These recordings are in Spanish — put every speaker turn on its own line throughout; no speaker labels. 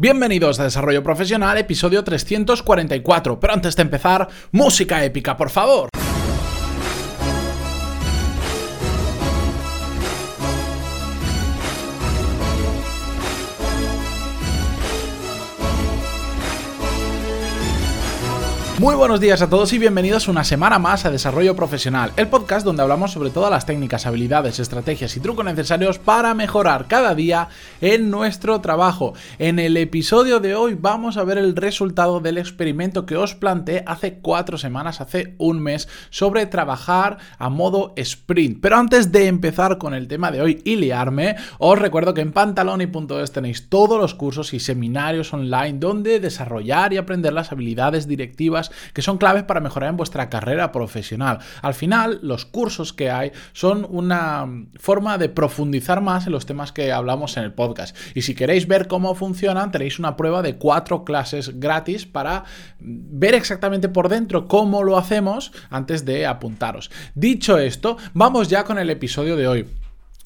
Bienvenidos a Desarrollo Profesional, episodio 344. Pero antes de empezar, música épica, por favor. Muy buenos días a todos y bienvenidos una semana más a Desarrollo Profesional, el podcast donde hablamos sobre todas las técnicas, habilidades, estrategias y trucos necesarios para mejorar cada día en nuestro trabajo. En el episodio de hoy vamos a ver el resultado del experimento que os planteé hace cuatro semanas, hace un mes, sobre trabajar a modo sprint. Pero antes de empezar con el tema de hoy y liarme, os recuerdo que en pantaloni.es tenéis todos los cursos y seminarios online donde desarrollar y aprender las habilidades directivas que son claves para mejorar en vuestra carrera profesional. Al final, los cursos que hay son una forma de profundizar más en los temas que hablamos en el podcast. Y si queréis ver cómo funcionan, tenéis una prueba de cuatro clases gratis para ver exactamente por dentro cómo lo hacemos antes de apuntaros. Dicho esto, vamos ya con el episodio de hoy.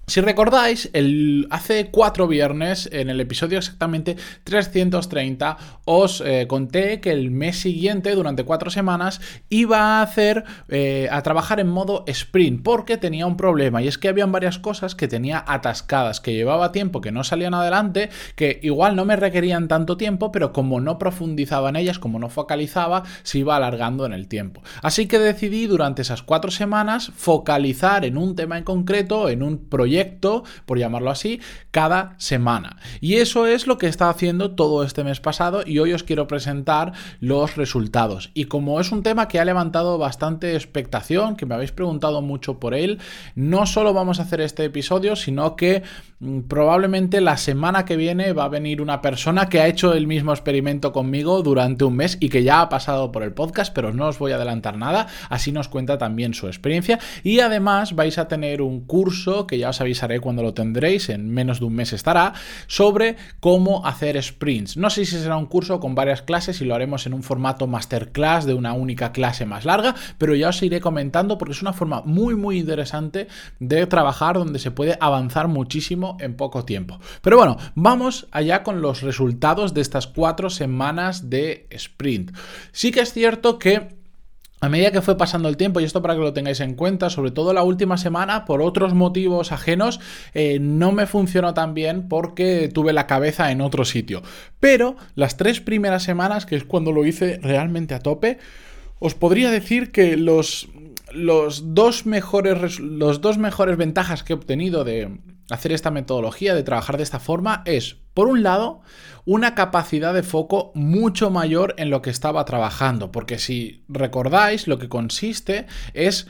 Si recordáis, hace cuatro viernes, en el episodio exactamente 330, os eh, conté que el mes siguiente, durante cuatro semanas, iba a hacer, eh, a trabajar en modo sprint, porque tenía un problema, y es que habían varias cosas que tenía atascadas, que llevaba tiempo, que no salían adelante, que igual no me requerían tanto tiempo, pero como no profundizaba en ellas, como no focalizaba, se iba alargando en el tiempo. Así que decidí durante esas cuatro semanas focalizar en un tema en concreto, en un proyecto, por llamarlo así, cada semana. Y eso es lo que está haciendo todo este mes pasado y hoy os quiero presentar los resultados. Y como es un tema que ha levantado bastante expectación, que me habéis preguntado mucho por él, no solo vamos a hacer este episodio, sino que mm, probablemente la semana que viene va a venir una persona que ha hecho el mismo experimento conmigo durante un mes y que ya ha pasado por el podcast, pero no os voy a adelantar nada, así nos cuenta también su experiencia y además vais a tener un curso que ya os avisaré cuando lo tendréis, en menos de un mes estará, sobre cómo hacer sprints. No sé si será un curso con varias clases y lo haremos en un formato masterclass de una única clase más larga, pero ya os iré comentando porque es una forma muy muy interesante de trabajar donde se puede avanzar muchísimo en poco tiempo. Pero bueno, vamos allá con los resultados de estas cuatro semanas de sprint. Sí que es cierto que a medida que fue pasando el tiempo, y esto para que lo tengáis en cuenta, sobre todo la última semana, por otros motivos ajenos, eh, no me funcionó tan bien porque tuve la cabeza en otro sitio. Pero las tres primeras semanas, que es cuando lo hice realmente a tope, os podría decir que los, los, dos, mejores, los dos mejores ventajas que he obtenido de hacer esta metodología, de trabajar de esta forma, es, por un lado, una capacidad de foco mucho mayor en lo que estaba trabajando, porque si recordáis, lo que consiste es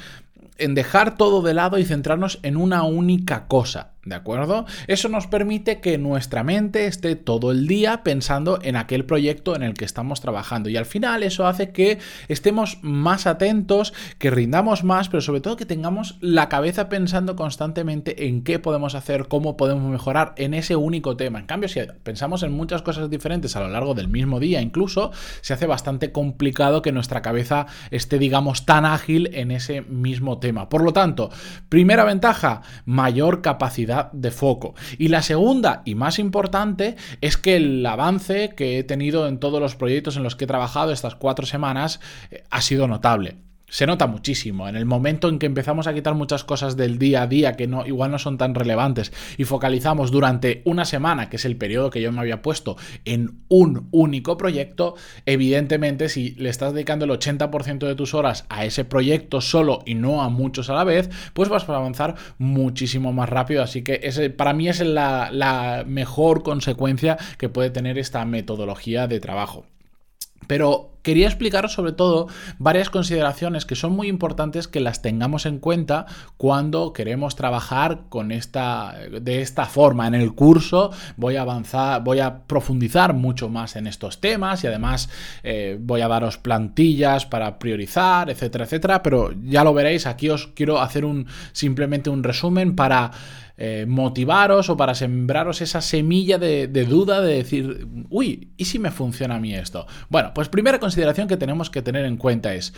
en dejar todo de lado y centrarnos en una única cosa. ¿De acuerdo? Eso nos permite que nuestra mente esté todo el día pensando en aquel proyecto en el que estamos trabajando. Y al final eso hace que estemos más atentos, que rindamos más, pero sobre todo que tengamos la cabeza pensando constantemente en qué podemos hacer, cómo podemos mejorar en ese único tema. En cambio, si pensamos en muchas cosas diferentes a lo largo del mismo día, incluso, se hace bastante complicado que nuestra cabeza esté, digamos, tan ágil en ese mismo tema. Por lo tanto, primera ventaja, mayor capacidad de foco. Y la segunda y más importante es que el avance que he tenido en todos los proyectos en los que he trabajado estas cuatro semanas eh, ha sido notable se nota muchísimo. En el momento en que empezamos a quitar muchas cosas del día a día que no, igual no son tan relevantes y focalizamos durante una semana, que es el periodo que yo me había puesto, en un único proyecto, evidentemente si le estás dedicando el 80% de tus horas a ese proyecto solo y no a muchos a la vez, pues vas a avanzar muchísimo más rápido. Así que ese, para mí es la, la mejor consecuencia que puede tener esta metodología de trabajo. Pero quería explicaros sobre todo varias consideraciones que son muy importantes que las tengamos en cuenta cuando queremos trabajar con esta de esta forma en el curso voy a avanzar voy a profundizar mucho más en estos temas y además eh, voy a daros plantillas para priorizar etcétera etcétera pero ya lo veréis aquí os quiero hacer un simplemente un resumen para eh, motivaros o para sembraros esa semilla de, de, duda de decir, uy, ¿y si me funciona a mí esto? Bueno, pues primera consideración que tenemos que tener en cuenta es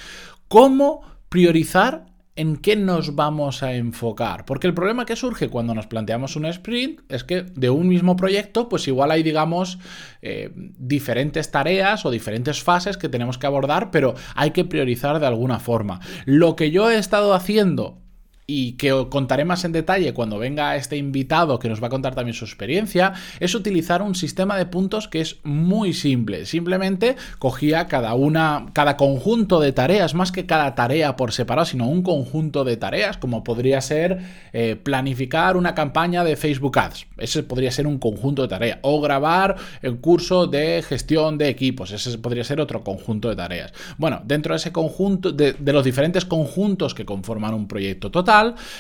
cómo priorizar en qué nos vamos a enfocar. Porque el problema que surge cuando nos planteamos un sprint es que de un mismo proyecto, pues igual hay, digamos, eh, diferentes tareas o diferentes fases que tenemos que abordar, pero hay que priorizar de alguna forma. Lo que yo he estado haciendo y que os contaré más en detalle cuando venga este invitado que nos va a contar también su experiencia, es utilizar un sistema de puntos que es muy simple. Simplemente cogía cada una, cada conjunto de tareas, más que cada tarea por separado, sino un conjunto de tareas, como podría ser eh, planificar una campaña de Facebook Ads. Ese podría ser un conjunto de tareas. O grabar el curso de gestión de equipos. Ese podría ser otro conjunto de tareas. Bueno, dentro de ese conjunto, de los diferentes conjuntos que conforman un proyecto total,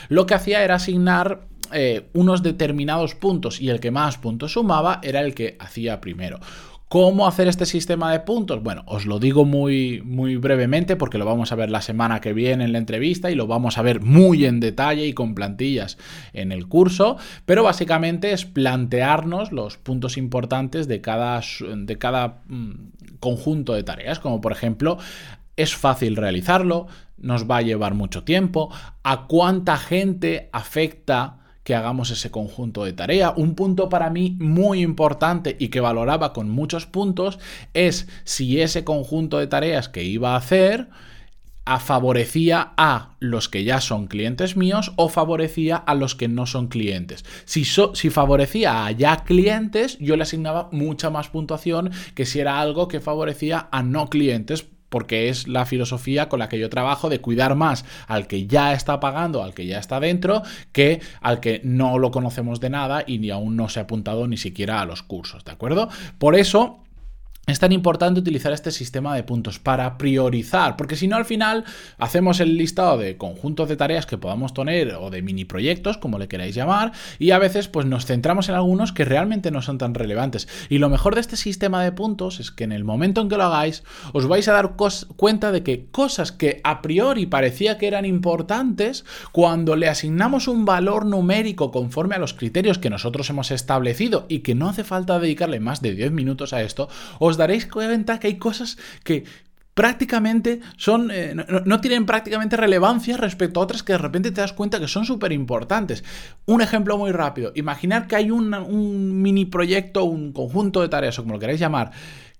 lo que hacía era asignar eh, unos determinados puntos y el que más puntos sumaba era el que hacía primero. ¿Cómo hacer este sistema de puntos? Bueno, os lo digo muy, muy brevemente porque lo vamos a ver la semana que viene en la entrevista y lo vamos a ver muy en detalle y con plantillas en el curso, pero básicamente es plantearnos los puntos importantes de cada, de cada mm, conjunto de tareas, como por ejemplo es fácil realizarlo, nos va a llevar mucho tiempo, a cuánta gente afecta que hagamos ese conjunto de tarea. Un punto para mí muy importante y que valoraba con muchos puntos es si ese conjunto de tareas que iba a hacer favorecía a los que ya son clientes míos o favorecía a los que no son clientes. Si, si favorecía a ya clientes, yo le asignaba mucha más puntuación que si era algo que favorecía a no clientes porque es la filosofía con la que yo trabajo de cuidar más al que ya está pagando, al que ya está dentro, que al que no lo conocemos de nada y ni aún no se ha apuntado ni siquiera a los cursos, ¿de acuerdo? Por eso es tan importante utilizar este sistema de puntos para priorizar, porque si no al final hacemos el listado de conjuntos de tareas que podamos tener o de mini proyectos, como le queráis llamar, y a veces pues nos centramos en algunos que realmente no son tan relevantes. Y lo mejor de este sistema de puntos es que en el momento en que lo hagáis os vais a dar cuenta de que cosas que a priori parecía que eran importantes, cuando le asignamos un valor numérico conforme a los criterios que nosotros hemos establecido y que no hace falta dedicarle más de 10 minutos a esto, os daréis cuenta que hay cosas que prácticamente son, eh, no, tienen prácticamente relevancia respecto a otras que de repente te das cuenta que son súper importantes. Un ejemplo muy rápido, imaginar que hay un mini proyecto, un conjunto de tareas o como lo queráis llamar,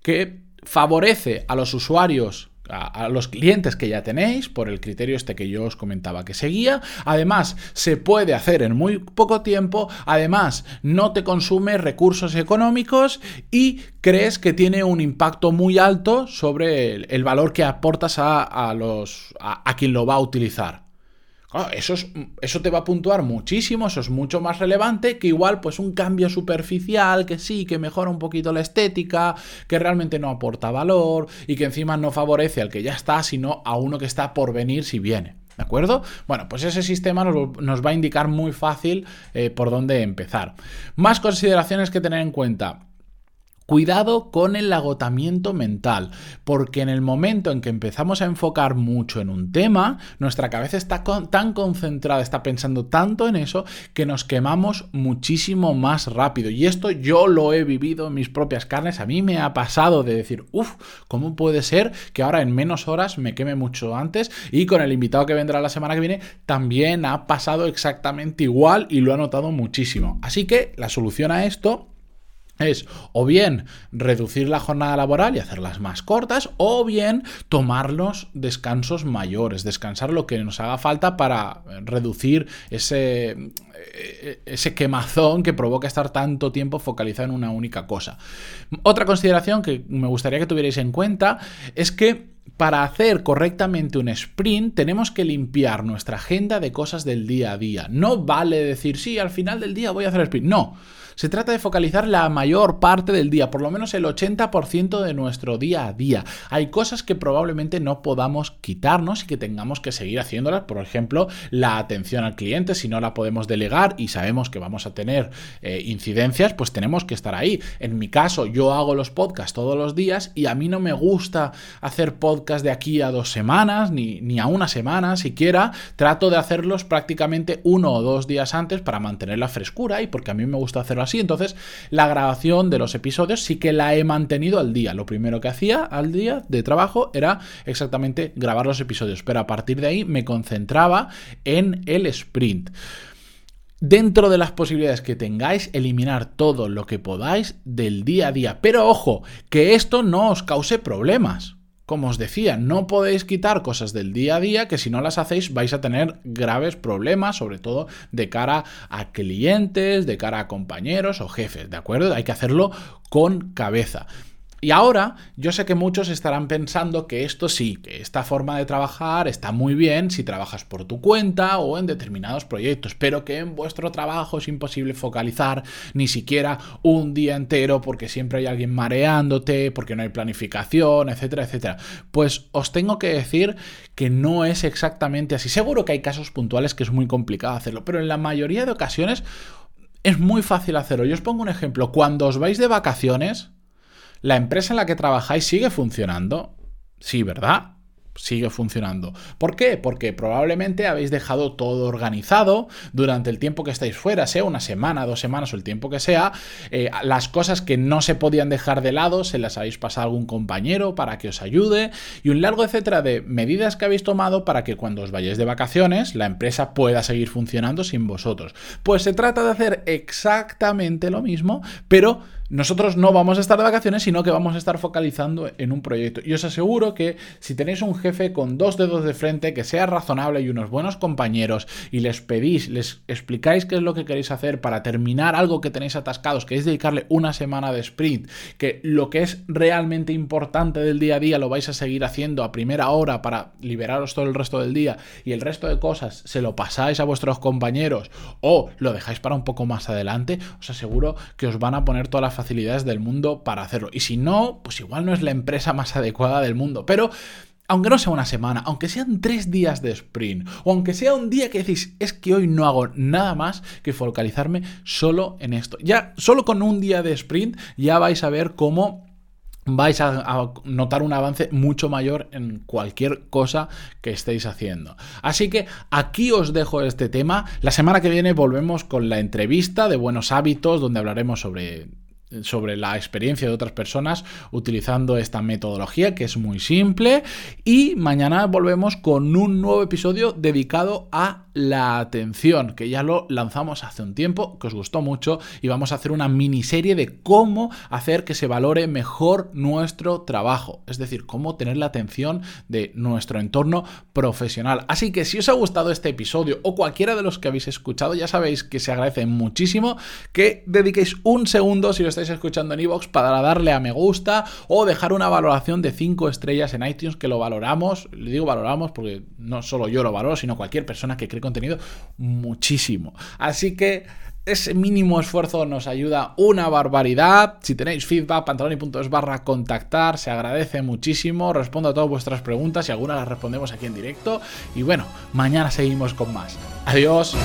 que favorece a los usuarios a, los clientes que ya tenéis por el criterio este que yo os comentaba que seguía. Además, se puede hacer en muy poco tiempo. Además, no te consume recursos económicos y crees que tiene un impacto muy alto sobre el, valor que aportas a, los, a quien lo va a utilizar eso, es, eso te va a puntuar muchísimo, eso es mucho más relevante que igual pues un cambio superficial que sí, que mejora un poquito la estética, que realmente no aporta valor y que encima no favorece al que ya está, sino a uno que está por venir si viene. ¿De acuerdo? Bueno, pues ese sistema nos, va a indicar muy fácil eh, por dónde empezar. Más consideraciones que tener en cuenta. Cuidado con el agotamiento mental, porque en el momento en que empezamos a enfocar mucho en un tema, nuestra cabeza está tan concentrada, está pensando tanto en eso, que nos quemamos muchísimo más rápido. Y esto yo lo he vivido en mis propias carnes, a mí me ha pasado de decir, uff, ¿cómo puede ser que ahora en menos horas me queme mucho antes? Y con el invitado que vendrá la semana que viene, también ha pasado exactamente igual y lo ha notado muchísimo. Así que la solución a esto es o bien reducir la jornada laboral y hacerlas más cortas, o bien tomarnos descansos mayores, descansar lo que nos haga falta para reducir ese, eh, ese quemazón que provoca estar tanto tiempo focalizado en una única cosa. Otra consideración que me gustaría que tuvierais en cuenta es que para hacer correctamente un sprint tenemos que limpiar nuestra agenda de cosas del día a día. No vale decir, sí, al final del día voy a hacer sprint. No. Se trata de focalizar la mayor parte del día, por lo menos el 80% de nuestro día a día. Hay cosas que probablemente no podamos quitarnos y que tengamos que seguir haciéndolas. Por ejemplo, la atención al cliente, si no la podemos delegar y sabemos que vamos a tener eh, incidencias, pues tenemos que estar ahí. En mi caso, yo hago los podcasts todos los días y a mí no me gusta hacer podcasts de aquí a dos semanas, ni, ni a una semana siquiera. Trato de hacerlos prácticamente uno o dos días antes para mantener la frescura y porque a mí me gusta hacer así. Entonces, la grabación de los episodios sí que la he mantenido al día. Lo primero que hacía al día de trabajo era exactamente grabar los episodios, pero a partir de ahí me concentraba en el sprint dentro de las posibilidades que tengáis, eliminar todo lo que podáis del día a día. Pero ojo, que esto no os cause problemas. Como os decía, no podéis quitar cosas del día a día que si no las hacéis vais a tener graves problemas, sobre todo de cara a clientes, de cara a compañeros o jefes, ¿de acuerdo? Hay que hacerlo con cabeza. Y ahora yo sé que muchos estarán pensando que esto sí, que esta forma de trabajar está muy bien si trabajas por tu cuenta o en determinados proyectos, pero que en vuestro trabajo es imposible focalizar ni siquiera un día entero porque siempre hay alguien mareándote, porque no hay planificación, etcétera, etcétera. Pues os tengo que decir que no es exactamente así. Seguro que hay casos puntuales que es muy complicado hacerlo, pero en la mayoría de ocasiones es muy fácil hacerlo. Yo os pongo un ejemplo. Cuando os vais de vacaciones, ¿La empresa en la que trabajáis sigue funcionando? Sí, ¿verdad? sigue funcionando. ¿Por qué? Porque probablemente habéis dejado todo organizado durante el tiempo que estáis fuera, sea una semana, dos semanas o el tiempo que sea. Eh, las cosas que no se podían dejar de lado se las habéis pasado a algún compañero para que os ayude y un largo etcétera de medidas que habéis tomado para que cuando os vayáis de vacaciones la empresa pueda seguir funcionando sin vosotros. Pues se trata de hacer exactamente lo mismo, pero nosotros no vamos a estar de vacaciones, sino que vamos a estar focalizando en un proyecto. Y os aseguro que si tenéis un jefe con dos dedos de frente, que sea razonable y unos buenos compañeros, y les pedís, les explicáis qué es lo que queréis hacer para terminar algo que tenéis atascados, que es dedicarle una semana de sprint, que lo que es realmente importante del día a día lo vais a seguir haciendo a primera hora para liberaros todo el resto del día, y el resto de cosas se lo pasáis a vuestros compañeros o lo dejáis para un poco más adelante, os aseguro que os van a poner todas facilidades del mundo para hacerlo. Y si no, pues igual no es la empresa más adecuada del mundo. Pero aunque no sea una semana, aunque sean tres días de sprint, o aunque sea un día que decís, es que hoy no hago nada más que focalizarme solo en esto. Ya, solo con un día de sprint, ya vais a ver cómo vais a, notar un avance mucho mayor en cualquier cosa que estéis haciendo. Así que aquí os dejo este tema. La semana que viene volvemos con la entrevista de buenos hábitos, donde hablaremos sobre sobre la experiencia de otras personas utilizando esta metodología que es muy simple. Y mañana volvemos con un nuevo episodio dedicado a la atención que ya lo lanzamos hace un tiempo que os gustó mucho y vamos a hacer una miniserie de cómo hacer que se valore mejor nuestro trabajo es decir cómo tener la atención de nuestro entorno profesional. Así que si os ha gustado este episodio o cualquiera de los que habéis escuchado ya sabéis que se agradece muchísimo que dediquéis un segundo si os estáis escuchando en iVoox para darle a me gusta o dejar una valoración de 5 estrellas en iTunes que lo valoramos. Le digo valoramos porque no solo yo lo valoro, sino cualquier persona que cree contenido muchísimo. Así que ese mínimo esfuerzo nos ayuda una barbaridad. Si tenéis feedback, pantaloni.es barra contactar, se agradece muchísimo. Respondo a todas vuestras preguntas y algunas las respondemos aquí en directo. Y bueno, mañana seguimos con más. Adiós.